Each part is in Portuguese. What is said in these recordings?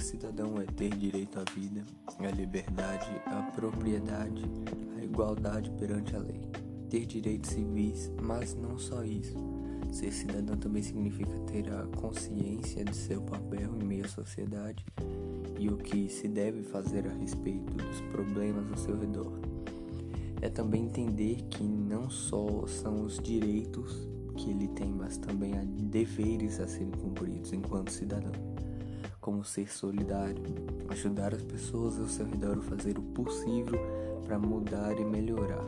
cidadão é ter direito à vida, à liberdade, à propriedade, à igualdade perante a lei. Ter direitos civis, mas não só isso. Ser cidadão também significa ter a consciência de seu papel em meio à sociedade e o que se deve fazer a respeito dos problemas ao seu redor. É também entender que não só são os direitos que ele tem, mas também há deveres a serem cumpridos enquanto cidadão como ser solidário, ajudar as pessoas ao seu redor a fazer o possível para mudar e melhorar.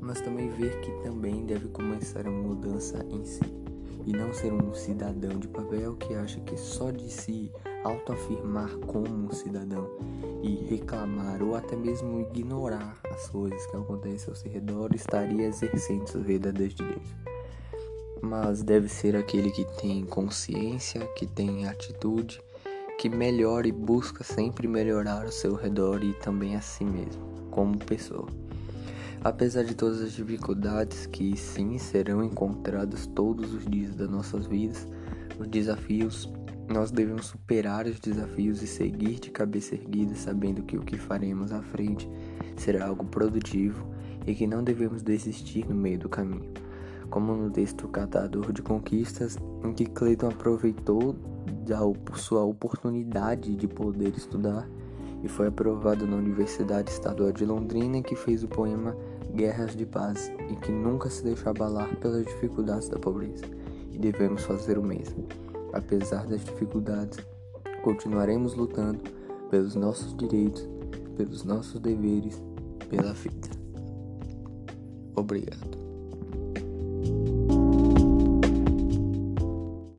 Mas também ver que também deve começar a mudança em si e não ser um cidadão de papel que acha que só de se autoafirmar como um cidadão e reclamar ou até mesmo ignorar as coisas que acontecem ao seu redor estaria exercendo seus verdadeiros direitos mas deve ser aquele que tem consciência, que tem atitude, que melhora e busca sempre melhorar ao seu redor e também a si mesmo, como pessoa. Apesar de todas as dificuldades que sim serão encontradas todos os dias das nossas vidas, os desafios, nós devemos superar os desafios e seguir de cabeça erguida, sabendo que o que faremos à frente será algo produtivo e que não devemos desistir no meio do caminho como no texto Catador de Conquistas, em que Clayton aproveitou da sua oportunidade de poder estudar e foi aprovado na Universidade Estadual de Londrina, que fez o poema Guerras de Paz e que nunca se deixou abalar pelas dificuldades da pobreza. E devemos fazer o mesmo. Apesar das dificuldades, continuaremos lutando pelos nossos direitos, pelos nossos deveres, pela vida. Obrigado.